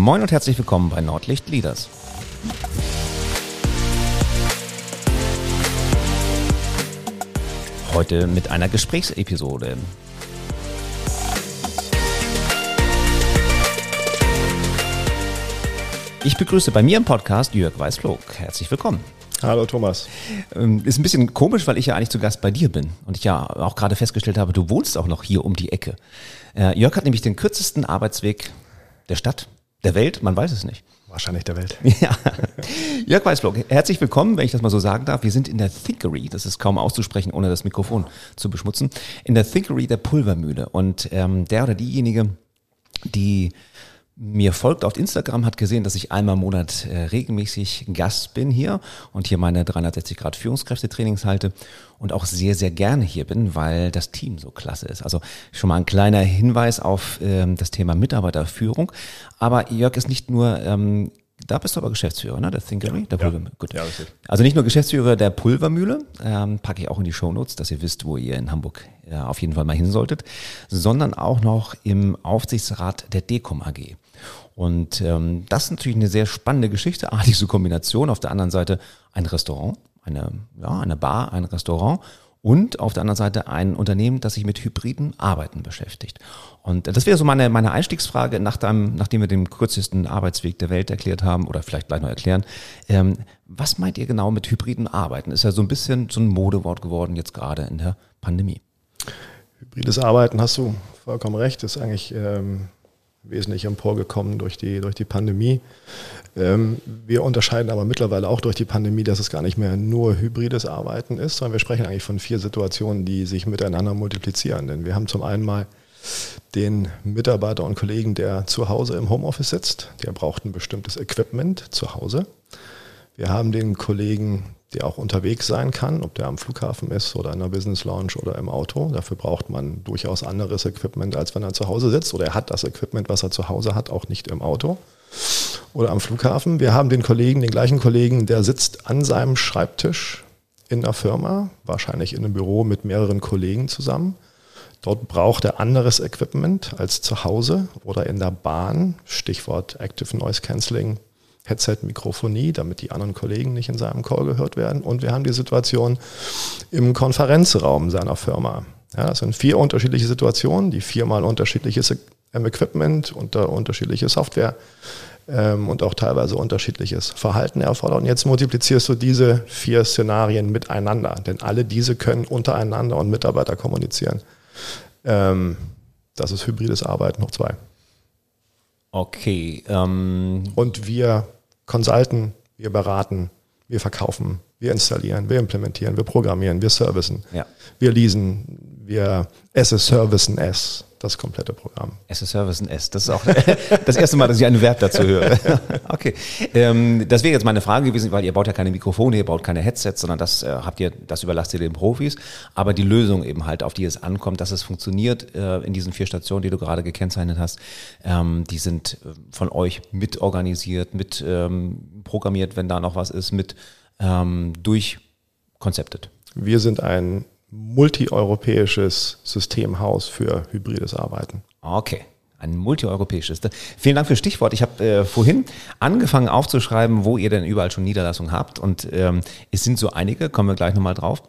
Moin und herzlich willkommen bei Nordlicht Leaders. Heute mit einer Gesprächsepisode. Ich begrüße bei mir im Podcast Jörg Weißflog. Herzlich willkommen. Hallo Thomas. Ähm, ist ein bisschen komisch, weil ich ja eigentlich zu Gast bei dir bin und ich ja auch gerade festgestellt habe, du wohnst auch noch hier um die Ecke. Äh, Jörg hat nämlich den kürzesten Arbeitsweg der Stadt, der Welt, man weiß es nicht. Wahrscheinlich der Welt. Ja. Jörg Weißflog, herzlich willkommen, wenn ich das mal so sagen darf. Wir sind in der Thinkery, das ist kaum auszusprechen, ohne das Mikrofon zu beschmutzen, in der Thinkery der Pulvermühle. Und ähm, der oder diejenige, die mir folgt auf Instagram, hat gesehen, dass ich einmal im Monat äh, regelmäßig Gast bin hier und hier meine 360 Grad Führungskräftetrainings halte und auch sehr, sehr gerne hier bin, weil das Team so klasse ist. Also schon mal ein kleiner Hinweis auf ähm, das Thema Mitarbeiterführung. Aber Jörg ist nicht nur ähm, da bist du aber Geschäftsführer, ne? Der Thinkery, der Pulvermühle. Gut. Ja. Also nicht nur Geschäftsführer der Pulvermühle, ähm, packe ich auch in die Shownotes, dass ihr wisst, wo ihr in Hamburg äh, auf jeden Fall mal hin solltet, sondern auch noch im Aufsichtsrat der Decom AG. Und ähm, das ist natürlich eine sehr spannende Geschichte, ah, diese Kombination. Auf der anderen Seite ein Restaurant, eine, ja, eine Bar, ein Restaurant und auf der anderen Seite ein Unternehmen, das sich mit hybriden Arbeiten beschäftigt. Und das wäre so meine, meine Einstiegsfrage, nach dem, nachdem wir den kürzesten Arbeitsweg der Welt erklärt haben oder vielleicht gleich noch erklären. Ähm, was meint ihr genau mit hybriden Arbeiten? Ist ja so ein bisschen so ein Modewort geworden jetzt gerade in der Pandemie. Hybrides Arbeiten, hast du vollkommen recht, ist eigentlich ähm, wesentlich emporgekommen durch die, durch die Pandemie. Ähm, wir unterscheiden aber mittlerweile auch durch die Pandemie, dass es gar nicht mehr nur hybrides Arbeiten ist, sondern wir sprechen eigentlich von vier Situationen, die sich miteinander multiplizieren. Denn wir haben zum einen mal den Mitarbeiter und Kollegen, der zu Hause im Homeoffice sitzt. Der braucht ein bestimmtes Equipment zu Hause. Wir haben den Kollegen, der auch unterwegs sein kann, ob der am Flughafen ist oder in einer Business Lounge oder im Auto. Dafür braucht man durchaus anderes Equipment, als wenn er zu Hause sitzt. Oder er hat das Equipment, was er zu Hause hat, auch nicht im Auto oder am Flughafen. Wir haben den Kollegen, den gleichen Kollegen, der sitzt an seinem Schreibtisch in der Firma, wahrscheinlich in einem Büro mit mehreren Kollegen zusammen. Dort braucht er anderes Equipment als zu Hause oder in der Bahn. Stichwort Active Noise Cancelling, Headset-Mikrofonie, damit die anderen Kollegen nicht in seinem Call gehört werden. Und wir haben die Situation im Konferenzraum seiner Firma. Ja, das sind vier unterschiedliche Situationen, die viermal unterschiedliches Equipment und unterschiedliche Software ähm, und auch teilweise unterschiedliches Verhalten erfordern. Und jetzt multiplizierst du diese vier Szenarien miteinander, denn alle diese können untereinander und Mitarbeiter kommunizieren. Ähm, das ist hybrides Arbeiten hoch zwei. Okay. Ähm und wir consulten, wir beraten, wir verkaufen, wir installieren, wir implementieren, wir programmieren, wir servicen, ja. wir leasen, wir a servicen S das komplette Programm. As a Service in S. Das ist auch das erste Mal, dass ich einen Verb dazu höre. okay. Ähm, das wäre jetzt meine Frage gewesen, weil ihr baut ja keine Mikrofone, ihr baut keine Headsets, sondern das äh, habt ihr, das überlasst ihr den Profis. Aber die Lösung eben halt, auf die es ankommt, dass es funktioniert äh, in diesen vier Stationen, die du gerade gekennzeichnet hast, ähm, die sind äh, von euch mit organisiert, mit ähm, programmiert, wenn da noch was ist, mit durchkonzeptet. Wir sind ein multieuropäisches Systemhaus für hybrides Arbeiten. Okay. Ein multieuropäisches. Vielen Dank für das Stichwort. Ich habe äh, vorhin angefangen aufzuschreiben, wo ihr denn überall schon Niederlassungen habt. Und ähm, es sind so einige, kommen wir gleich nochmal drauf.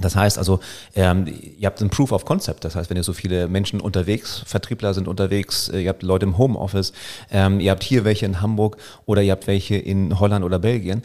Das heißt also, ähm, ihr habt ein Proof of Concept. Das heißt, wenn ihr so viele Menschen unterwegs, Vertriebler sind unterwegs, äh, ihr habt Leute im Homeoffice, ähm, ihr habt hier welche in Hamburg oder ihr habt welche in Holland oder Belgien.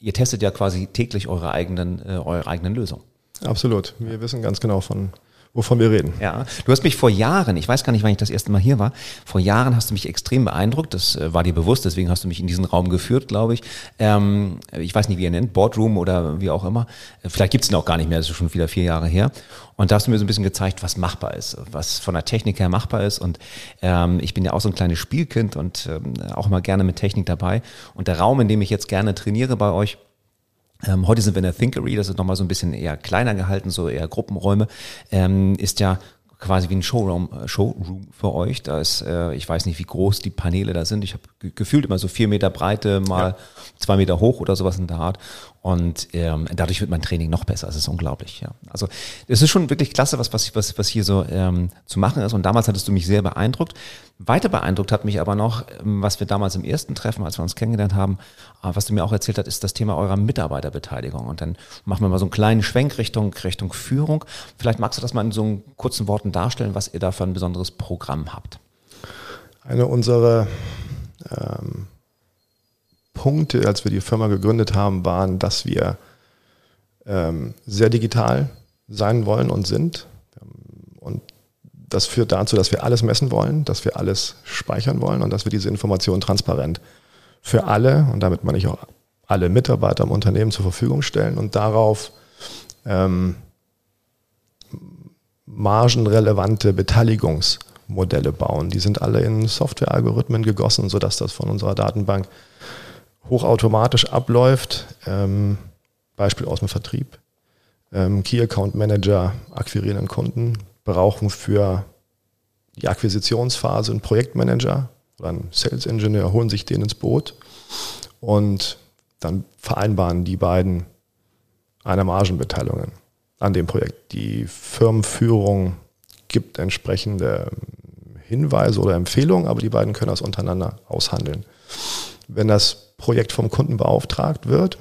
Ihr testet ja quasi täglich eure eigenen, äh, eure eigenen Lösungen. Absolut. Wir wissen ganz genau von, wovon wir reden. Ja, du hast mich vor Jahren, ich weiß gar nicht, wann ich das erste Mal hier war, vor Jahren hast du mich extrem beeindruckt, das äh, war dir bewusst, deswegen hast du mich in diesen Raum geführt, glaube ich. Ähm, ich weiß nicht, wie ihr nennt, Boardroom oder wie auch immer. Äh, vielleicht gibt's ihn auch gar nicht mehr, das ist schon wieder vier Jahre her. Und da hast du mir so ein bisschen gezeigt, was machbar ist, was von der Technik her machbar ist. Und ähm, ich bin ja auch so ein kleines Spielkind und ähm, auch immer gerne mit Technik dabei. Und der Raum, in dem ich jetzt gerne trainiere bei euch, ähm, heute sind wir in der Thinkery, das ist nochmal so ein bisschen eher kleiner gehalten, so eher Gruppenräume, ähm, ist ja quasi wie ein Showroom, äh, Showroom für euch. Da ist, äh, ich weiß nicht, wie groß die Paneele da sind. Ich habe gefühlt immer so vier Meter Breite, mal ja. zwei Meter hoch oder sowas in der Art. Und ähm, dadurch wird mein Training noch besser. Es ist unglaublich. Ja. Also es ist schon wirklich klasse, was, was, was, was hier so ähm, zu machen ist. Und damals hattest du mich sehr beeindruckt. Weiter beeindruckt hat mich aber noch, ähm, was wir damals im ersten Treffen, als wir uns kennengelernt haben, äh, was du mir auch erzählt hast, ist das Thema eurer Mitarbeiterbeteiligung. Und dann machen wir mal so einen kleinen Schwenk Richtung, Richtung Führung. Vielleicht magst du das mal in so kurzen Worten darstellen, was ihr da für ein besonderes Programm habt. Eine unserer ähm, Punkte, als wir die Firma gegründet haben, waren, dass wir ähm, sehr digital sein wollen und sind. Und das führt dazu, dass wir alles messen wollen, dass wir alles speichern wollen und dass wir diese Informationen transparent für alle, und damit meine ich auch alle Mitarbeiter im Unternehmen zur Verfügung stellen und darauf ähm, margenrelevante Beteiligungsmodelle bauen. Die sind alle in Softwarealgorithmen gegossen, sodass das von unserer Datenbank hochautomatisch abläuft. Ähm, Beispiel aus dem Vertrieb. Ähm, Key Account Manager akquirieren einen Kunden, brauchen für die Akquisitionsphase einen Projektmanager oder einen Sales Engineer, holen sich den ins Boot und dann vereinbaren die beiden eine Margenbeteiligung an dem Projekt. Die Firmenführung gibt entsprechende Hinweise oder Empfehlungen, aber die beiden können das untereinander aushandeln. Wenn das Projekt vom Kunden beauftragt wird,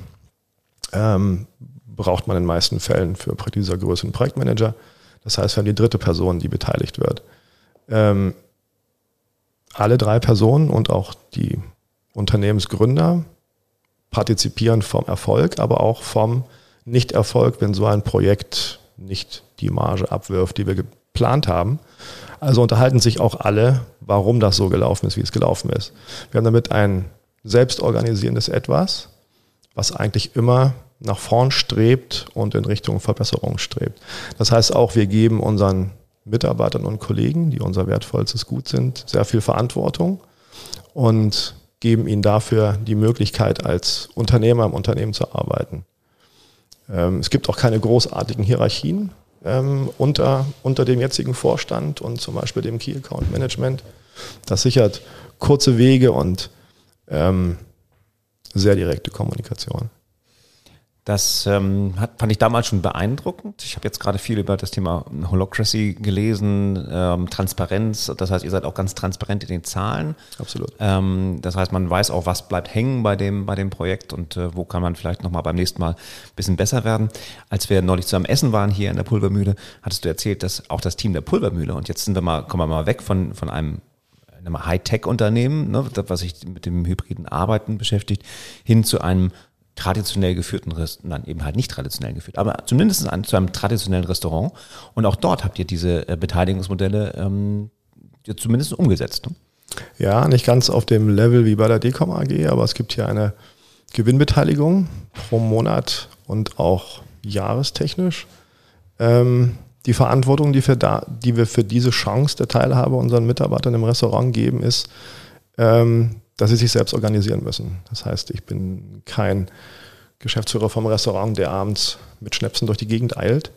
ähm, braucht man in den meisten Fällen für dieser Größe einen Projektmanager. Das heißt, wir haben die dritte Person, die beteiligt wird. Ähm, alle drei Personen und auch die Unternehmensgründer partizipieren vom Erfolg, aber auch vom Nichterfolg, wenn so ein Projekt nicht die Marge abwirft, die wir geplant haben. Also unterhalten sich auch alle, warum das so gelaufen ist, wie es gelaufen ist. Wir haben damit ein selbstorganisierendes Etwas, was eigentlich immer nach vorn strebt und in Richtung Verbesserung strebt. Das heißt auch, wir geben unseren Mitarbeitern und Kollegen, die unser wertvollstes Gut sind, sehr viel Verantwortung und geben ihnen dafür die Möglichkeit, als Unternehmer im Unternehmen zu arbeiten. Ähm, es gibt auch keine großartigen Hierarchien ähm, unter, unter dem jetzigen Vorstand und zum Beispiel dem Key Account Management. Das sichert kurze Wege und ähm, sehr direkte Kommunikation. Das ähm, hat, fand ich damals schon beeindruckend. Ich habe jetzt gerade viel über das Thema Holocracy gelesen, ähm, Transparenz. Das heißt, ihr seid auch ganz transparent in den Zahlen. Absolut. Ähm, das heißt, man weiß auch, was bleibt hängen bei dem, bei dem Projekt und äh, wo kann man vielleicht nochmal beim nächsten Mal ein bisschen besser werden. Als wir neulich zusammen essen waren hier in der Pulvermühle, hattest du erzählt, dass auch das Team der Pulvermühle, und jetzt sind wir mal, kommen wir mal weg von, von einem einem Hightech-Unternehmen, ne, was sich mit dem hybriden Arbeiten beschäftigt, hin zu einem traditionell geführten Restaurant, nein, eben halt nicht traditionell geführt, aber zumindest ein, zu einem traditionellen Restaurant. Und auch dort habt ihr diese äh, Beteiligungsmodelle ähm, zumindest umgesetzt. Ne? Ja, nicht ganz auf dem Level wie bei der Decom AG, aber es gibt hier eine Gewinnbeteiligung pro Monat und auch jahrestechnisch. Ähm, die Verantwortung, die wir, da, die wir für diese Chance der Teilhabe unseren Mitarbeitern im Restaurant geben, ist, ähm, dass sie sich selbst organisieren müssen. Das heißt, ich bin kein Geschäftsführer vom Restaurant, der abends mit Schnäpsen durch die Gegend eilt.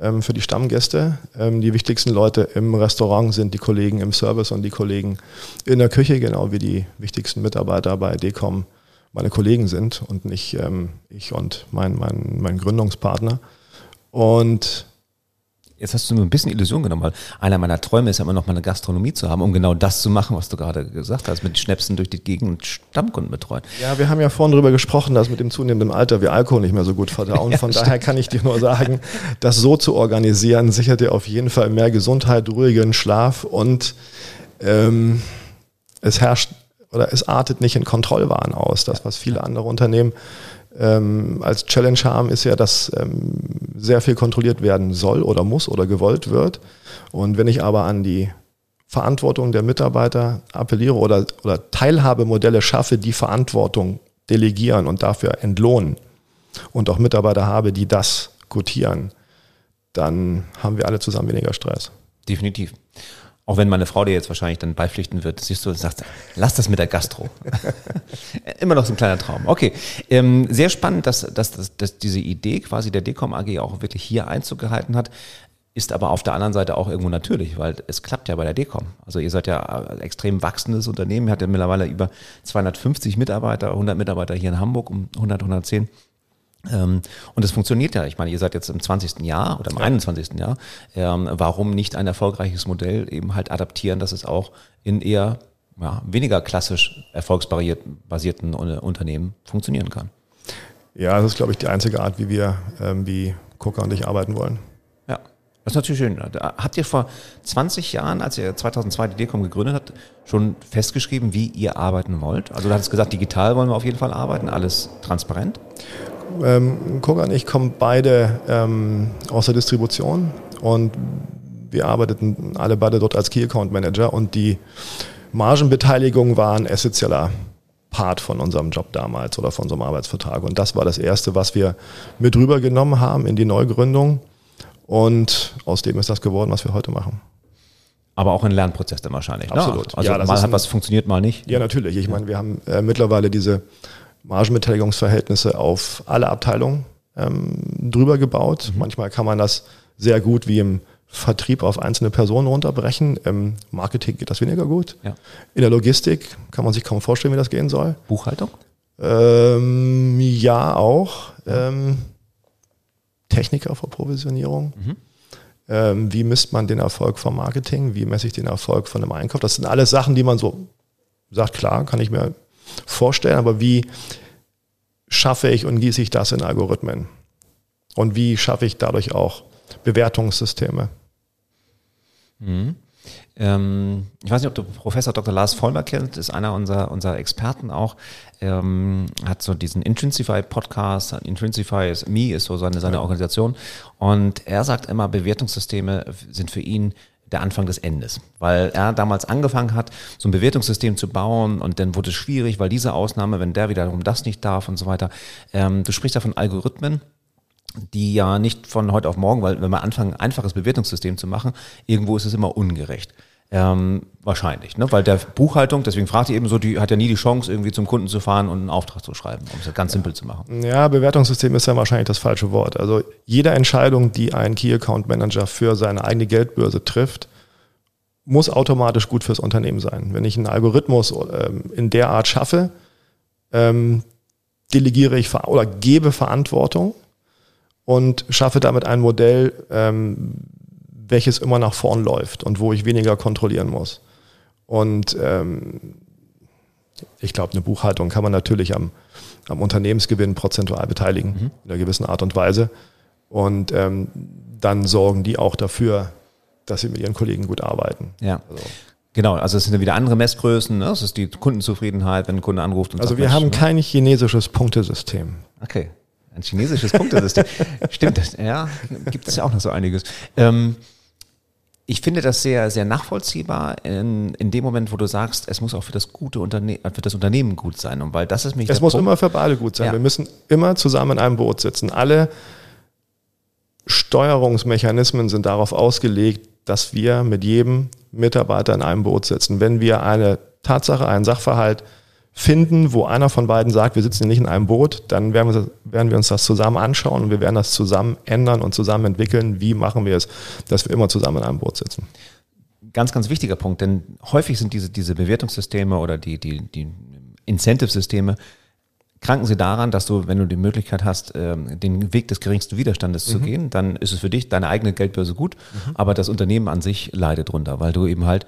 Ähm, für die Stammgäste. Ähm, die wichtigsten Leute im Restaurant sind die Kollegen im Service und die Kollegen in der Küche, genau wie die wichtigsten Mitarbeiter bei DECOM meine Kollegen sind und nicht ähm, ich und mein, mein, mein Gründungspartner. Und Jetzt hast du mir ein bisschen Illusion genommen, weil einer meiner Träume ist ja immer noch mal eine Gastronomie zu haben, um genau das zu machen, was du gerade gesagt hast, mit Schnäpsen durch die Gegend und Stammkunden betreuen. Ja, wir haben ja vorhin darüber gesprochen, dass mit dem zunehmenden Alter wir Alkohol nicht mehr so gut verdauen. Ja, Von stimmt. daher kann ich dir nur sagen, das so zu organisieren, sichert dir auf jeden Fall mehr Gesundheit, ruhigen Schlaf und ähm, es herrscht oder es artet nicht in Kontrollwahn aus. Das, was viele andere Unternehmen ähm, als Challenge haben, ist ja, dass ähm, sehr viel kontrolliert werden soll oder muss oder gewollt wird. Und wenn ich aber an die Verantwortung der Mitarbeiter appelliere oder, oder Teilhabemodelle schaffe, die Verantwortung delegieren und dafür entlohnen und auch Mitarbeiter habe, die das gutieren, dann haben wir alle zusammen weniger Stress. Definitiv. Auch wenn meine Frau dir jetzt wahrscheinlich dann beipflichten wird, siehst du und sagst, lass das mit der Gastro. Immer noch so ein kleiner Traum. Okay, ähm, sehr spannend, dass, dass, dass, dass diese Idee quasi der Decom AG auch wirklich hier Einzug gehalten hat. Ist aber auf der anderen Seite auch irgendwo natürlich, weil es klappt ja bei der Decom. Also ihr seid ja ein extrem wachsendes Unternehmen. Ihr habt ja mittlerweile über 250 Mitarbeiter, 100 Mitarbeiter hier in Hamburg, um 100, 110 Ähm, und es funktioniert ja. Ich meine, ihr seid jetzt im 20. Jahr oder im ja. 21. Jahr. Ähm, warum nicht ein erfolgreiches Modell eben halt adaptieren, dass es auch in eher ja, weniger klassisch erfolgsbasierten Unternehmen funktionieren kann? Ja, das ist, glaube ich, die einzige Art, wie wir, ähm, wie Coca und ich arbeiten wollen. Ja, das ist natürlich schön. Habt ihr vor 20 Jahren, als ihr 2002 die Decom gegründet habt, schon festgeschrieben, wie ihr arbeiten wollt? Also du hattest gesagt, digital wollen wir auf jeden Fall arbeiten, alles transparent? Ähm, Coca und ich kommen beide ähm, aus der Distribution und wir arbeiteten alle beide dort als Key Account Manager und die Margenbeteiligung war ein essentieller Part von unserem Job damals oder von unserem Arbeitsvertrag. Und das war das Erste, was wir mit rübergenommen haben in die Neugründung. Und aus dem ist das geworden, was wir heute machen. Aber auch ein Lernprozess dann wahrscheinlich. Ne? Absolut. Ne? Also ja, mal hat was funktioniert, mal nicht. Ja, natürlich. Ich meine, wir haben äh, mittlerweile diese Margenbeteiligungsverhältnisse auf alle Abteilungen ähm, drüber gebaut. Mhm. Manchmal kann man das sehr gut wie im Vertrieb auf einzelne Personen runterbrechen. Im Marketing geht das weniger gut. Ja. In der Logistik kann man sich kaum vorstellen, wie das gehen soll. Buchhaltung? Ähm, ja, auch. Ähm, Techniker für Provisionierung. Mhm. Ähm, wie misst man den Erfolg vom Marketing? Wie messe ich den Erfolg von einem Einkauf? Das sind alles Sachen, die man so sagt, klar, kann ich mir vorstellen, aber wie schaffe ich und gieße ich das in Algorithmen? Und wie schaffe ich dadurch auch Bewertungssysteme? Mhm. Ähm, ich weiß nicht, ob du Professor Dr. Lars Vollmer kennst, ist einer unserer, unserer Experten auch. Ähm, hat so diesen Intrinsify Podcast. Intrinsify is Me ist so seine, seine ja. Organisation. Und er sagt immer, Bewertungssysteme sind für ihn der Anfang des Endes, weil er damals angefangen hat, so ein Bewertungssystem zu bauen und dann wurde es schwierig, weil diese Ausnahme, wenn der wiederum das nicht darf und so weiter. Ähm, du sprichst da von Algorithmen die ja nicht von heute auf morgen, weil wenn wir anfangen, ein einfaches Bewertungssystem zu machen, irgendwo ist es immer ungerecht. Ähm, wahrscheinlich, ne? weil der Buchhaltung, deswegen fragt ihr eben so, die hat ja nie die Chance, irgendwie zum Kunden zu fahren und einen Auftrag zu schreiben, um es ganz simpel zu machen. Ja, Bewertungssystem ist ja wahrscheinlich das falsche Wort. Also jede Entscheidung, die ein Key Account Manager für seine eigene Geldbörse trifft, muss automatisch gut fürs Unternehmen sein. Wenn ich einen Algorithmus ähm, in der Art schaffe, ähm, delegiere ich oder gebe Verantwortung und schaffe damit ein Modell, ähm, welches immer nach vorn läuft und wo ich weniger kontrollieren muss. Und ähm, ich glaube, eine Buchhaltung kann man natürlich am, am Unternehmensgewinn prozentual beteiligen, mhm. in einer gewissen Art und Weise. Und ähm, dann sorgen die auch dafür, dass sie mit ihren Kollegen gut arbeiten. Ja. Also. Genau, also es sind wieder andere Messgrößen, ne? das ist die Kundenzufriedenheit, wenn ein Kunde anruft. Und also sagt, wir haben ne? kein chinesisches Punktesystem. Okay, ein chinesisches Punktesystem. Stimmt, das, ja, gibt es ja auch noch so einiges. Ähm, ich finde das sehr, sehr nachvollziehbar in, in dem Moment, wo du sagst, es muss auch für das gute Unternehmen, für das Unternehmen gut sein. Und weil das ist mich. Es muss Punkt. immer für beide gut sein. Ja. Wir müssen immer zusammen in einem Boot sitzen. Alle Steuerungsmechanismen sind darauf ausgelegt, dass wir mit jedem Mitarbeiter in einem Boot sitzen. Wenn wir eine Tatsache, einen Sachverhalt finden, wo einer von beiden sagt, wir sitzen hier nicht in einem Boot, dann werden wir, werden wir uns das zusammen anschauen und wir werden das zusammen ändern und zusammen entwickeln. Wie machen wir es, dass wir immer zusammen in einem Boot sitzen? Ganz, ganz wichtiger Punkt, denn häufig sind diese, diese Bewertungssysteme oder die, die, die Incentive-Systeme kranken sie daran, dass du, wenn du die Möglichkeit hast, ähm, den Weg des geringsten Widerstandes mhm. zu gehen, dann ist es für dich, deine eigene Geldbörse gut, mhm. aber das Unternehmen an sich leidet drunter, weil du eben halt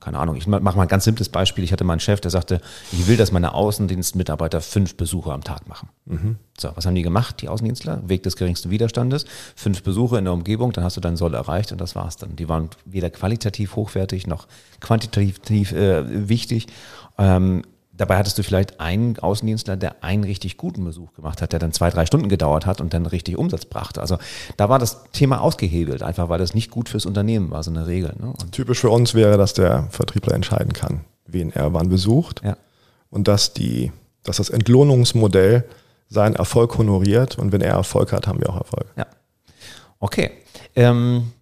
keine Ahnung, ich mache mal ein ganz simples Beispiel. Ich hatte mal einen Chef, der sagte, ich will, dass meine Außendienstmitarbeiter fünf Besuche am Tag machen. Mhm. So, was haben die gemacht, die Außendienstler? Weg des geringsten Widerstandes. Fünf Besuche in der Umgebung, dann hast du deinen Soll erreicht und das war's dann. Die waren weder qualitativ hochwertig noch quantitativ äh, wichtig. Ähm, Dabei hattest du vielleicht einen Außendienstler, der einen richtig guten Besuch gemacht hat, der dann zwei, drei Stunden gedauert hat und dann richtig Umsatz brachte. Also da war das Thema ausgehebelt, einfach weil das nicht gut fürs Unternehmen war, so eine Regel. Ne? Typisch für uns wäre, dass der Vertriebler entscheiden kann, wen er wann besucht ja. und dass, die, dass das Entlohnungsmodell seinen Erfolg honoriert und wenn er Erfolg hat, haben wir auch Erfolg. Ja. Okay. Ähm,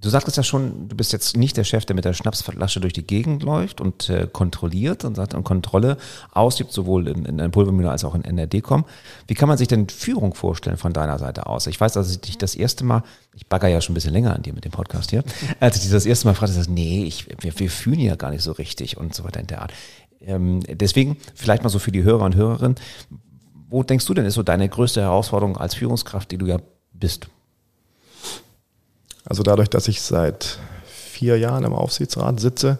Du sagtest ja schon, du bist jetzt nicht der Chef, der mit der Schnapsflasche durch die Gegend läuft und äh, kontrolliert und sagt und Kontrolle ausübt, sowohl in, in der Pulvermühle als auch in NRD-Com. Wie kann man sich denn Führung vorstellen von deiner Seite aus? Ich weiß, dass ich dich das erste Mal, ich bagger ja schon ein bisschen länger an dir mit dem Podcast hier, als ich dich das erste Mal fragte, sagst, nee, ich, wir, wir fühlen ja gar nicht so richtig und so weiter in der Art. Ähm, deswegen vielleicht mal so für die Hörer und Hörerinnen, wo denkst du denn, ist so deine größte Herausforderung als Führungskraft, die du ja bist? Also dadurch, dass ich seit vier Jahren im Aufsichtsrat sitze,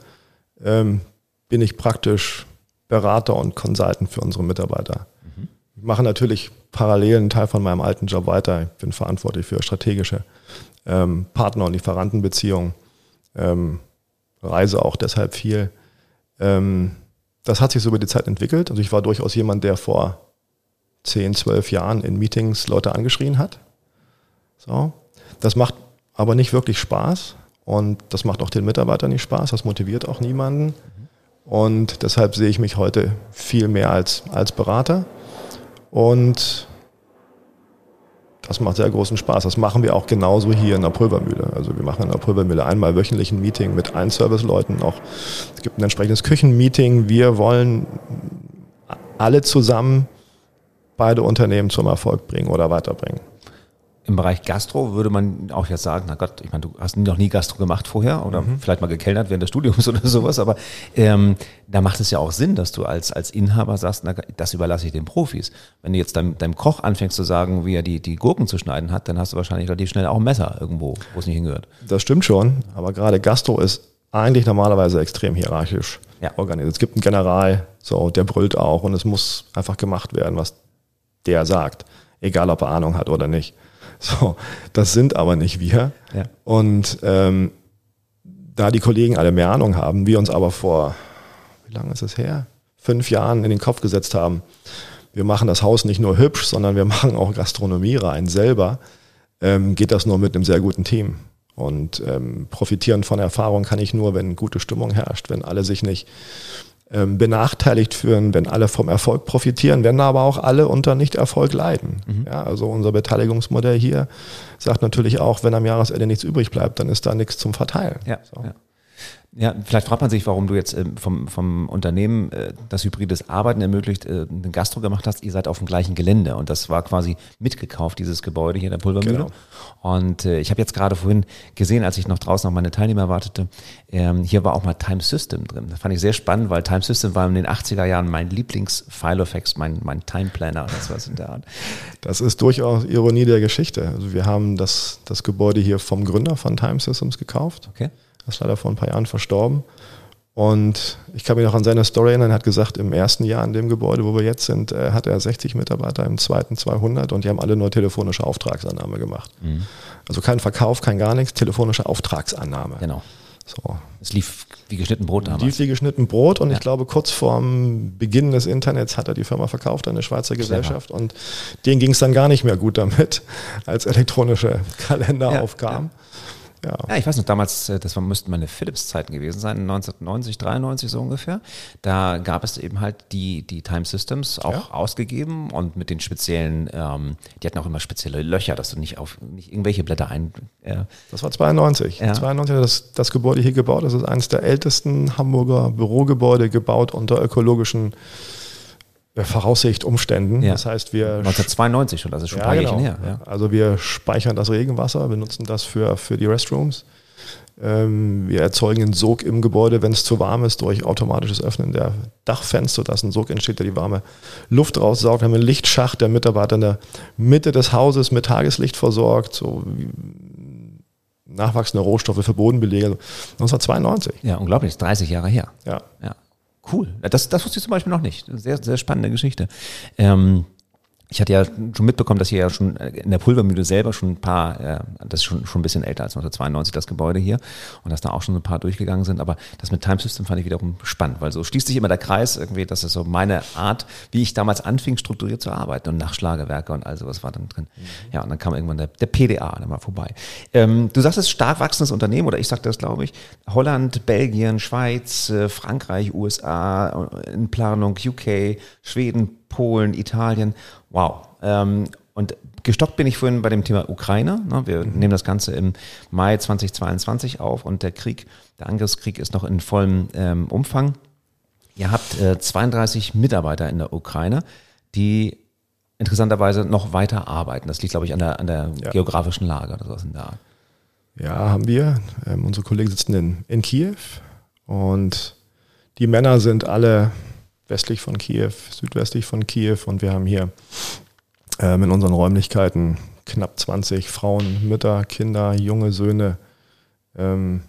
ähm, bin ich praktisch Berater und Consultant für unsere Mitarbeiter. Mhm. Ich mache natürlich parallel einen Teil von meinem alten Job weiter. Ich bin verantwortlich für strategische ähm, Partner- und Lieferantenbeziehungen, ähm, reise auch deshalb viel. Ähm, das hat sich so über die Zeit entwickelt. Also ich war durchaus jemand, der vor 10, 12 Jahren in Meetings Leute angeschrien hat. So. Das macht aber nicht wirklich Spaß und das macht auch den Mitarbeitern nicht Spaß, das motiviert auch niemanden. Und deshalb sehe ich mich heute viel mehr als, als Berater. Und das macht sehr großen Spaß. Das machen wir auch genauso hier in der Pulvermühle. Also wir machen in der Pulvermühle einmal wöchentlich ein Meeting mit allen Serviceleuten. Auch es gibt ein entsprechendes Küchenmeeting. Wir wollen alle zusammen beide Unternehmen zum Erfolg bringen oder weiterbringen. Im Bereich Gastro würde man auch jetzt sagen, na Gott, ich meine, du hast noch nie Gastro gemacht vorher oder mhm. vielleicht mal gekellnert während des Studiums oder sowas, aber ähm, da macht es ja auch Sinn, dass du als, als Inhaber sagst, na, das überlasse ich den Profis. Wenn du jetzt deinem, deinem Koch anfängst zu sagen, wie er die, die Gurken zu schneiden hat, dann hast du wahrscheinlich relativ schnell auch ein Messer irgendwo, wo es nicht hingehört. Das stimmt schon, aber gerade Gastro ist eigentlich normalerweise extrem hierarchisch ja. organisiert. Es gibt einen General, so, der brüllt auch und es muss einfach gemacht werden, was der sagt. Egal, ob er Ahnung hat oder nicht. So, das sind aber nicht wir. Ja. Und ähm, da die Kollegen alle mehr Ahnung haben, wir uns aber vor, wie lange ist es her? Fünf Jahren in den Kopf gesetzt haben, wir machen das Haus nicht nur hübsch, sondern wir machen auch Gastronomie rein selber, ähm, geht das nur mit einem sehr guten Team. Und ähm, profitieren von Erfahrung kann ich nur, wenn gute Stimmung herrscht, wenn alle sich nicht benachteiligt führen, wenn alle vom Erfolg profitieren, werden aber auch alle unter Nicht-Erfolg leiden. Mhm. Ja, also unser Beteiligungsmodell hier sagt natürlich auch, wenn am Jahresende nichts übrig bleibt, dann ist da nichts zum Verteilen. Ja, so. ja. Ja, vielleicht fragt man sich, warum du jetzt ähm, vom, vom Unternehmen äh, das hybrides Arbeiten ermöglicht, äh, eine Gastro gemacht hast. Ihr seid auf dem gleichen Gelände und das war quasi mitgekauft, dieses Gebäude hier in der Pulvermühle. Genau. Und äh, ich habe jetzt gerade vorhin gesehen, als ich noch draußen auf meine Teilnehmer wartete, ähm, hier war auch mal Time System drin. Das fand ich sehr spannend, weil Time System war in den 80er Jahren mein Lieblings-Filofax, mein, mein Time Planner oder sowas in der Art. Das ist durchaus Ironie der Geschichte. Also wir haben das, das Gebäude hier vom Gründer von Time Systems gekauft. Okay ist leider vor ein paar Jahren verstorben. Und ich kann mich noch an seine Story erinnern, er hat gesagt, im ersten Jahr in dem Gebäude, wo wir jetzt sind, äh, hat er 60 Mitarbeiter, im zweiten 200 und die haben alle nur telefonische Auftragsannahme gemacht. Mhm. Also kein Verkauf, kein gar nichts, telefonische Auftragsannahme. Genau. So. Es lief wie geschnitten Brot damals. Lief wie geschnitten Brot und ja. ich glaube, kurz vorm Beginn des Internets hat er die Firma verkauft an eine Schweizer Gesellschaft Clever. und denen ging es dann gar nicht mehr gut damit, als elektronische Kalender ja, aufkamen. Ja. Ja. ja, ich weiß noch, damals, äh, das müssten meine Philips-Zeiten gewesen sein, 1990, 93 so ungefähr. Da gab es eben halt die, die Time Systems auch ja. ausgegeben und mit den speziellen, ähm, die hatten auch immer spezielle Löcher, dass du nicht auf nicht irgendwelche Blätter ein. Äh, das war 92. Ja. 92 hat das, das Gebäude hier gebaut. Das ist eines der ältesten Hamburger Bürogebäude gebaut unter ökologischen Voraussicht Umständen. Ja. Das heißt, wir 1992 schon, das ist schon ja, ein paar genau. her. Ja. Also wir speichern das Regenwasser, benutzen das für, für die Restrooms. Ähm, wir erzeugen einen Sog im Gebäude, wenn es zu warm ist, durch automatisches Öffnen der Dachfenster, dass ein Sog entsteht, der die warme Luft raussaugt. Wir haben einen Lichtschacht, der Mitarbeiter in der Mitte des Hauses mit Tageslicht versorgt, so nachwachsende Rohstoffe für Bodenbelege. 1992. Ja, unglaublich, 30 Jahre her. Ja. ja. Cool. Das, das wusste ich zum Beispiel noch nicht. Sehr, sehr spannende Geschichte. Ähm, ich hatte ja schon mitbekommen, dass hier ja schon in der Pulvermühle selber schon ein paar, äh, das ist schon, schon ein bisschen älter als 1992 das Gebäude hier und dass da auch schon ein paar durchgegangen sind. Aber das mit Time System fand ich wiederum spannend, weil so schließt sich immer der Kreis irgendwie, das ist so meine Art, wie ich damals anfing, strukturiert zu arbeiten und Nachschlagewerke und all sowas war dann drin. Mhm. Ja, und dann kam irgendwann der, der PDA dann mal vorbei. Ähm, du sagst, es ist stark wachsendes Unternehmen oder ich sagte das, glaube ich. Holland, Belgien, Schweiz, äh, Frankreich, USA, äh, in Planung, UK, Schweden, Polen, Italien. Wow. Ähm, und gestockt bin ich vorhin bei dem Thema Ukraine. Ne? Wir mhm. nehmen das Ganze im Mai 2022 auf und der Krieg, der Angriffskrieg ist noch in vollem ähm, Umfang. Ihr habt äh, 32 Mitarbeiter in der Ukraine, die interessanterweise noch weiter arbeiten. Das liegt, glaube ich, an der, an der ja. geografischen Lage oder sowas in der Art. Ja, haben wir. Ähm, unsere Kollegen sitzen in, in Kiew und die Männer sind alle westlich von Kiew, südwestlich von Kiew und wir haben hier ähm, in unseren Räumlichkeiten knapp 20 Frauen, Mütter, Kinder, junge Söhne, ähm,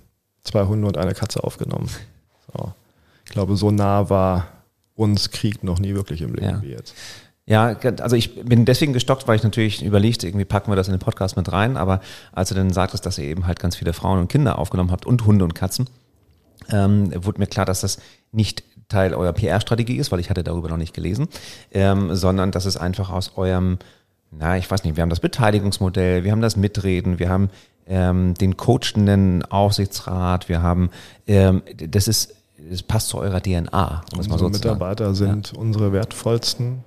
zwei Hunde und eine Katze aufgenommen. So. Ich glaube, so nah war uns Krieg noch nie wirklich im Leben Ja. wie jetzt. Ja, also ich bin deswegen gestockt, weil ich natürlich überlegte, irgendwie packen wir das in den Podcast mit rein, aber als du dann sagtest, dass ihr eben halt ganz viele Frauen und Kinder aufgenommen habt und Hunde und Katzen, ähm, wurde mir klar, dass das nicht Teil eurer PR-Strategie ist, weil ich hatte darüber noch nicht gelesen, ähm, sondern dass es einfach aus eurem, na, ich weiß nicht, wir haben das Beteiligungsmodell, wir haben das Mitreden, wir haben ähm, den coachenden Aufsichtsrat, wir haben, ähm, das ist, das passt zu eurer DNA, um es mal so Unsere zu sagen. Mitarbeiter sind unsere wertvollsten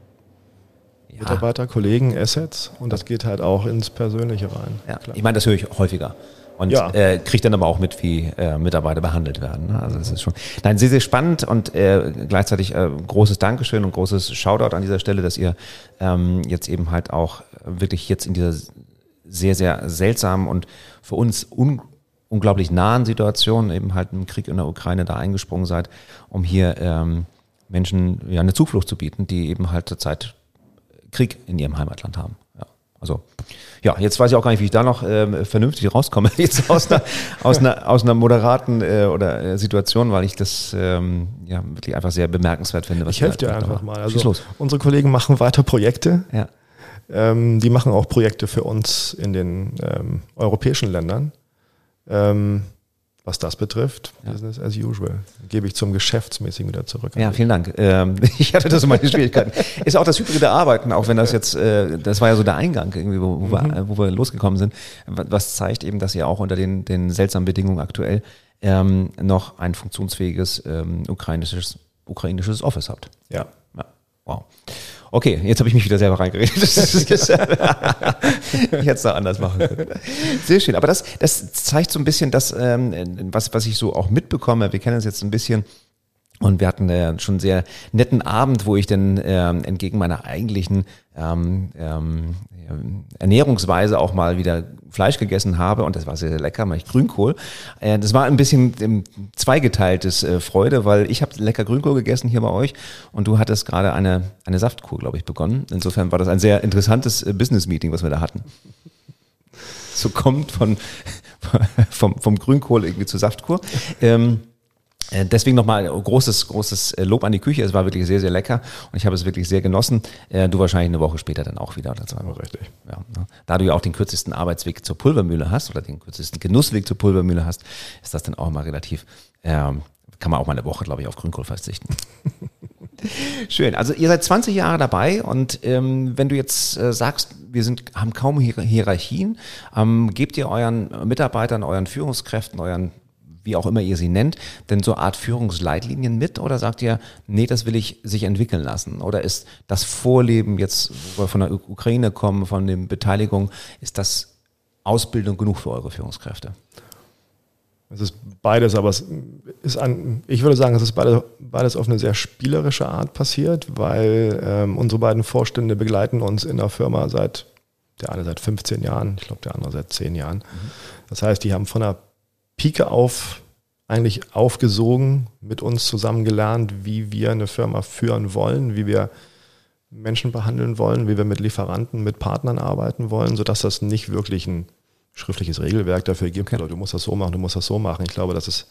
Ja. Mitarbeiter, Kollegen, Assets und das geht halt auch ins Persönliche rein. Ja, Klar. ich meine, das höre ich häufiger. Und Ja. äh, kriege dann aber auch mit, wie äh, Mitarbeiter behandelt werden. Ne? Also das ist schon nein, sehr, sehr spannend und äh, gleichzeitig äh, großes Dankeschön und großes Shoutout an dieser Stelle, dass ihr ähm, jetzt eben halt auch wirklich jetzt in dieser sehr, sehr seltsamen und für uns un unglaublich nahen Situation, eben halt im Krieg in der Ukraine da eingesprungen seid, um hier ähm, Menschen ja eine Zuflucht zu bieten, die eben halt zurzeit Krieg in ihrem Heimatland haben. Ja, also ja, jetzt weiß ich auch gar nicht, wie ich da noch ähm, vernünftig rauskomme jetzt aus einer, aus einer, aus einer moderaten äh, oder äh, Situation, weil ich das ähm, ja wirklich einfach sehr bemerkenswert finde. was Ich helfe dir einfach mal. Also los. unsere Kollegen machen weiter Projekte. Ja. Ähm, die machen auch Projekte für uns in den ähm, europäischen Ländern. Ähm, was das betrifft, Business as usual. Gebe ich zum Geschäftsmäßigen wieder zurück. Ja, vielen Dank. Ähm, ich hatte das so meine Schwierigkeiten. Ist auch das hybride Arbeiten, auch wenn das jetzt, äh, das war ja so der Eingang irgendwie, wo, wo, wir, äh, wo wir losgekommen sind, wa- was zeigt eben, dass ihr auch unter den, den seltsamen Bedingungen aktuell ähm, noch ein funktionsfähiges ähm, ukrainisches, ukrainisches Office habt. Ja. Ja. Wow. Okay, jetzt habe ich mich wieder selber reingeredet. Ich hätte es noch anders machen können. Sehr schön. Aber das, das zeigt so ein bisschen das, ähm, was, was ich so auch mitbekomme. Wir kennen uns jetzt ein bisschen. Und wir hatten äh, schon einen sehr netten Abend, wo ich dann ähm, entgegen meiner eigentlichen ähm, ähm, Ernährungsweise auch mal wieder Fleisch gegessen habe und das war sehr, sehr lecker, mal ich Grünkohl. Äh, das war ein bisschen ähm, zweigeteiltes äh, Freude, weil ich habe lecker Grünkohl gegessen hier bei euch und du hattest gerade eine, eine Saftkur, glaube ich, begonnen. Insofern war das ein sehr interessantes äh, Business-Meeting, was wir da hatten. So kommt von, vom, vom Grünkohl irgendwie zur Saftkur. Ähm, äh, Deswegen nochmal großes, großes äh, Lob an die Küche. Es war wirklich sehr, sehr lecker und ich habe es wirklich sehr genossen. Äh, Du wahrscheinlich eine Woche später dann auch wieder oder zwei Wochen. Richtig. Ja, ne? Da du ja auch den kürzesten Arbeitsweg zur Pulvermühle hast oder den kürzesten Genussweg zur Pulvermühle hast, ist das dann auch mal relativ, ähm, kann man auch mal eine Woche, glaube ich, auf Grünkohl verzichten. Schön. Also ihr seid 20 Jahre dabei und ähm, wenn du jetzt äh, sagst, wir sind, haben kaum Hier Hierarchien, ähm, gebt ihr euren Mitarbeitern, euren Führungskräften, euren wie auch immer ihr sie nennt, denn so Art Führungsleitlinien mit oder sagt ihr, nee, das will ich sich entwickeln lassen? Oder ist das Vorleben jetzt, wo wir von der Ukraine kommen, von den Beteiligung, ist das Ausbildung genug für eure Führungskräfte? Es ist beides, aber es ist an, ich würde sagen, es ist beides, beides auf eine sehr spielerische Art passiert, weil ähm, unsere beiden Vorstände begleiten uns in der Firma seit, der eine seit 15 Jahren, ich glaube der andere seit 10 Jahren. Das heißt, die haben von der Pike auf eigentlich aufgesogen, mit uns zusammen gelernt, wie wir eine Firma führen wollen, wie wir Menschen behandeln wollen, wie wir mit Lieferanten, mit Partnern arbeiten wollen, sodass das nicht wirklich ein schriftliches Regelwerk dafür gibt, oder du musst das so machen, du musst das so machen. Ich glaube, das ist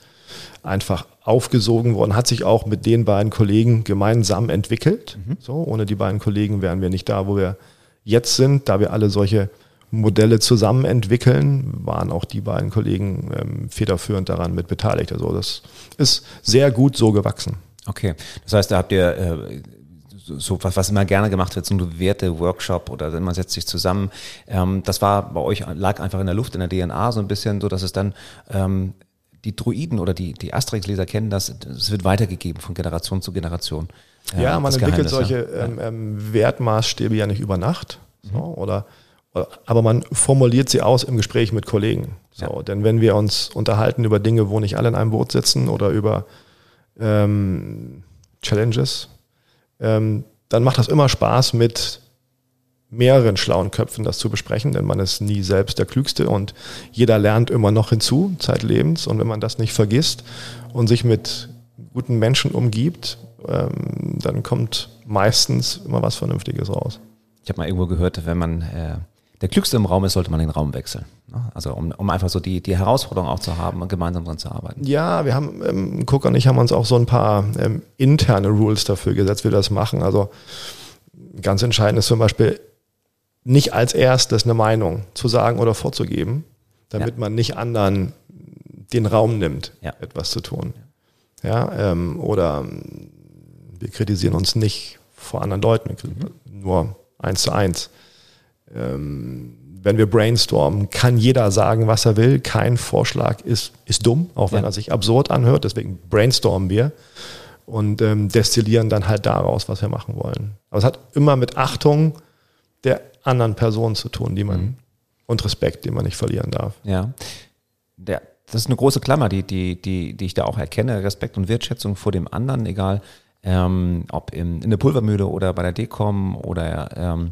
einfach aufgesogen worden, hat sich auch mit den beiden Kollegen gemeinsam entwickelt. So, ohne die beiden Kollegen wären wir nicht da, wo wir jetzt sind, da wir alle solche Modelle zusammen entwickeln, waren auch die beiden Kollegen ähm, federführend daran mit beteiligt. Also das ist sehr gut so gewachsen. Okay, das heißt, da habt ihr äh, so, was, was immer gerne gemacht wird, so ein Werte-Workshop oder man setzt sich zusammen. Ähm, das war bei euch, lag einfach in der Luft, in der DNA so ein bisschen, so dass es dann ähm, die Druiden oder die, die Asterix-Leser kennen das, es wird weitergegeben von Generation zu Generation. Äh, Ja, man entwickelt Geheimnis, solche ja. ähm, ähm, Wertmaßstäbe ja nicht über Nacht. So, oder, oder, aber man formuliert sie aus im Gespräch mit Kollegen. So, Ja. Denn wenn wir uns unterhalten über Dinge, wo nicht alle in einem Boot sitzen oder über ähm, Challenges, ähm, dann macht das immer Spaß, mit mehreren schlauen Köpfen das zu besprechen, denn man ist nie selbst der Klügste und jeder lernt immer noch hinzu, zeitlebens. Und wenn man das nicht vergisst und sich mit guten Menschen umgibt ähm, dann kommt meistens immer was Vernünftiges raus. Ich habe mal irgendwo gehört, wenn man äh, der Klügste im Raum ist, sollte man den Raum wechseln. Ne? Also um, um einfach so die, die Herausforderung auch zu haben und gemeinsam dran zu arbeiten. Ja, wir haben, ähm, Cook und ich haben uns auch so ein paar ähm, interne Rules dafür gesetzt, wie wir das machen. Also ganz entscheidend ist zum Beispiel, nicht als erstes eine Meinung zu sagen oder vorzugeben, damit ja. man nicht anderen den Raum nimmt, ja. etwas zu tun. Ja, ähm, oder wir kritisieren uns nicht vor anderen Leuten, mhm. nur eins zu eins. Ähm, wenn wir brainstormen, kann jeder sagen, was er will. Kein Vorschlag ist, ist dumm, auch wenn ja. er sich absurd anhört. Deswegen brainstormen wir und ähm, destillieren dann halt daraus, was wir machen wollen. Aber es hat immer mit Achtung der anderen Person zu tun, die man mhm. und Respekt, den man nicht verlieren darf. Ja. Der, das ist eine große Klammer, die, die, die, die ich da auch erkenne. Respekt und Wertschätzung vor dem anderen, egal ähm, ob in, in der Pulvermühle oder bei der Decom oder ähm,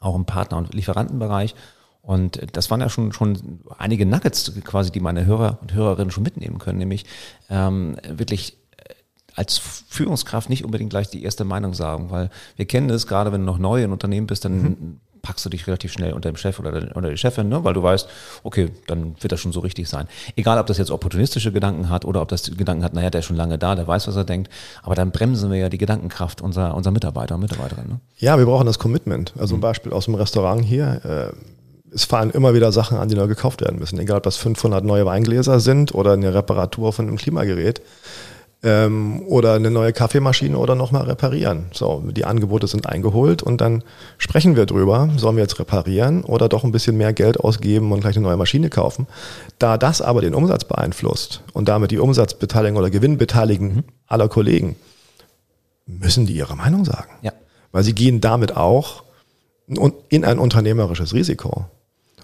auch im Partner- und Lieferantenbereich. Und das waren ja schon, schon einige Nuggets quasi, die meine Hörer und Hörerinnen schon mitnehmen können, nämlich ähm, wirklich als Führungskraft nicht unbedingt gleich die erste Meinung sagen, weil wir kennen das, gerade wenn du noch neu in Unternehmen bist, dann mhm. Packst du dich relativ schnell unter dem Chef oder, oder die Chefin, ne? weil du weißt, okay, dann wird das schon so richtig sein. Egal, ob das jetzt opportunistische Gedanken hat oder ob das Gedanken hat, naja, der ist schon lange da, der weiß, was er denkt, aber dann bremsen wir ja die Gedankenkraft unserer, unserer Mitarbeiter und Mitarbeiterinnen. Ne? Ja, wir brauchen das Commitment. Also ein mhm. Beispiel aus dem Restaurant hier. Äh, es fallen immer wieder Sachen an, die neu gekauft werden müssen. Egal, ob das 500 neue Weingläser sind oder eine Reparatur von einem Klimagerät ähm, oder eine neue Kaffeemaschine oder nochmal reparieren. So, die Angebote sind eingeholt und dann sprechen wir drüber, sollen wir jetzt reparieren oder doch ein bisschen mehr Geld ausgeben und gleich eine neue Maschine kaufen. Da das aber den Umsatz beeinflusst und damit die Umsatzbeteiligung oder Gewinnbeteiligung mhm. aller Kollegen, müssen die ihre Meinung sagen. Ja. Weil sie gehen damit auch in ein unternehmerisches Risiko.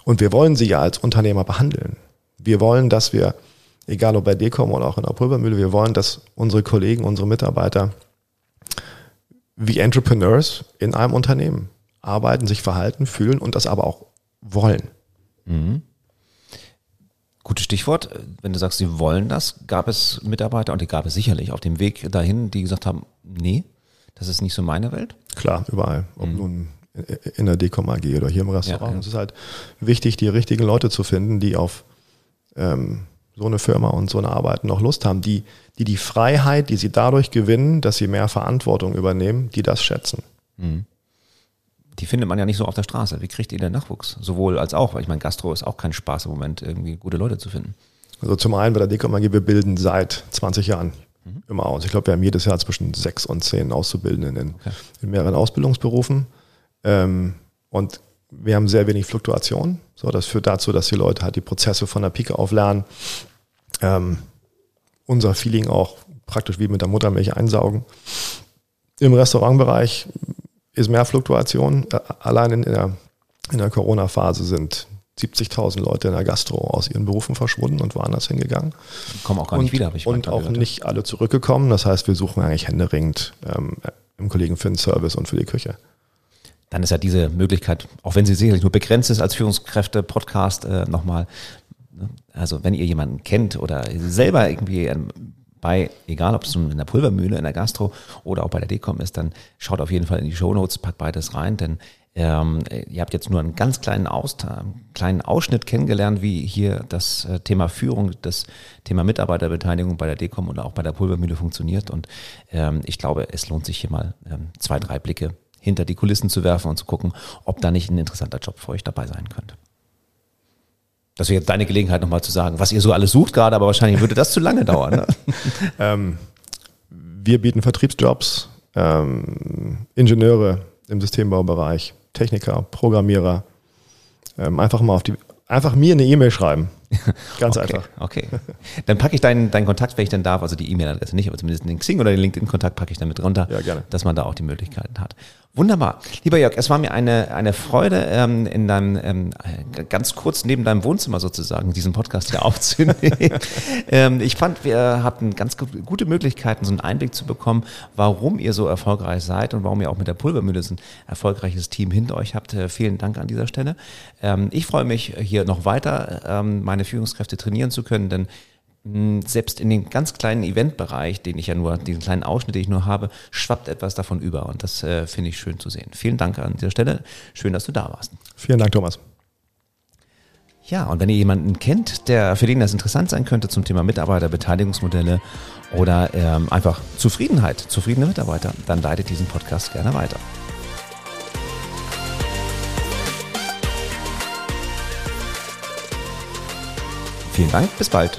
Und wir wollen sie ja als Unternehmer behandeln. Wir wollen, dass wir egal ob bei Decom oder auch in der Pulvermühle, wir wollen, dass unsere Kollegen, unsere Mitarbeiter wie Entrepreneurs in einem Unternehmen arbeiten, sich verhalten, fühlen und das aber auch wollen. Mhm. Gutes Stichwort. Wenn du sagst, sie wollen das, gab es Mitarbeiter und die gab es sicherlich auf dem Weg dahin, die gesagt haben, nee, das ist nicht so meine Welt? Klar, überall. Ob mhm. nun in der Decom AG oder hier im Restaurant. Ja, ja. Es ist halt wichtig, die richtigen Leute zu finden, die auf ähm, so eine Firma und so eine Arbeit noch Lust haben, die, die die Freiheit, die sie dadurch gewinnen, dass sie mehr Verantwortung übernehmen, die das schätzen. Mhm. Die findet man ja nicht so auf der Straße. Wie kriegt ihr den Nachwuchs? Sowohl als auch, weil ich meine, Gastro ist auch kein Spaß im Moment, irgendwie gute Leute zu finden. Also zum einen bei der AG, wir bilden seit 20 Jahren mhm. immer aus. Ich glaube, wir haben jedes Jahr zwischen sechs und zehn Auszubildenden in, okay. in mehreren Ausbildungsberufen. Ähm, und wir haben sehr wenig Fluktuation. So, das führt dazu, dass die Leute halt die Prozesse von der Pike auf lernen. Ähm, unser Feeling auch praktisch wie mit der Muttermilch einsaugen. Im Restaurantbereich ist mehr Fluktuation. Äh, allein in der, in der Corona-Phase sind 70.000 Leute in der Gastro aus ihren Berufen verschwunden und woanders hingegangen. Kommen auch gar nicht wieder, habe ich Und auch gehört. nicht alle zurückgekommen. Das heißt, wir suchen eigentlich händeringend ähm, im Kollegen für den Service und für die Küche dann ist ja diese Möglichkeit, auch wenn sie sicherlich nur begrenzt ist als Führungskräfte-Podcast, äh, nochmal, ne? also wenn ihr jemanden kennt oder selber irgendwie ähm, bei, egal ob es nun in der Pulvermühle, in der Gastro oder auch bei der Decom ist, dann schaut auf jeden Fall in die Shownotes, packt beides rein, denn ähm, ihr habt jetzt nur einen ganz kleinen, Aus, kleinen Ausschnitt kennengelernt, wie hier das äh, Thema Führung, das Thema Mitarbeiterbeteiligung bei der Decom oder auch bei der Pulvermühle funktioniert. Und ähm, ich glaube, es lohnt sich hier mal ähm, zwei, drei Blicke hinter die Kulissen zu werfen und zu gucken, ob da nicht ein interessanter Job für euch dabei sein könnte. Das wäre jetzt deine Gelegenheit, nochmal zu sagen, was ihr so alles sucht gerade, aber wahrscheinlich würde das zu lange dauern. Ne? ähm, wir bieten Vertriebsjobs, ähm, Ingenieure im Systembaubereich, Techniker, Programmierer. Ähm, einfach mal auf die, einfach mir eine E-Mail schreiben. Ganz okay, einfach. Okay. Dann packe ich deinen, deinen Kontakt, wenn ich denn darf, also die E-Mail-Adresse nicht, aber zumindest den Xing oder den LinkedIn-Kontakt packe ich dann mit runter, ja, gerne. dass man da auch die Möglichkeiten hat. Wunderbar. Lieber Jörg, es war mir eine, eine Freude, ähm, in deinem, ähm, ganz kurz neben deinem Wohnzimmer sozusagen diesen Podcast hier aufzunehmen. ähm, ich fand, wir hatten ganz gute Möglichkeiten, so einen Einblick zu bekommen, warum ihr so erfolgreich seid und warum ihr auch mit der Pulvermühle so ein erfolgreiches Team hinter euch habt. Äh, vielen Dank an dieser Stelle. Ähm, ich freue mich, hier noch weiter ähm, meine Führungskräfte trainieren zu können, denn mh, selbst in den ganz kleinen Eventbereich, den ich ja nur, diesen kleinen Ausschnitt, den ich nur habe, schwappt etwas davon über. Und das äh, finde ich schön zu sehen. Vielen Dank an dieser Stelle. Schön, dass du da warst. Vielen Dank, Thomas. Ja, und wenn ihr jemanden kennt, der für den das interessant sein könnte zum Thema Mitarbeiterbeteiligungsmodelle oder ähm, einfach Zufriedenheit, zufriedene Mitarbeiter, dann leitet diesen Podcast gerne weiter. Vielen Dank, bis bald.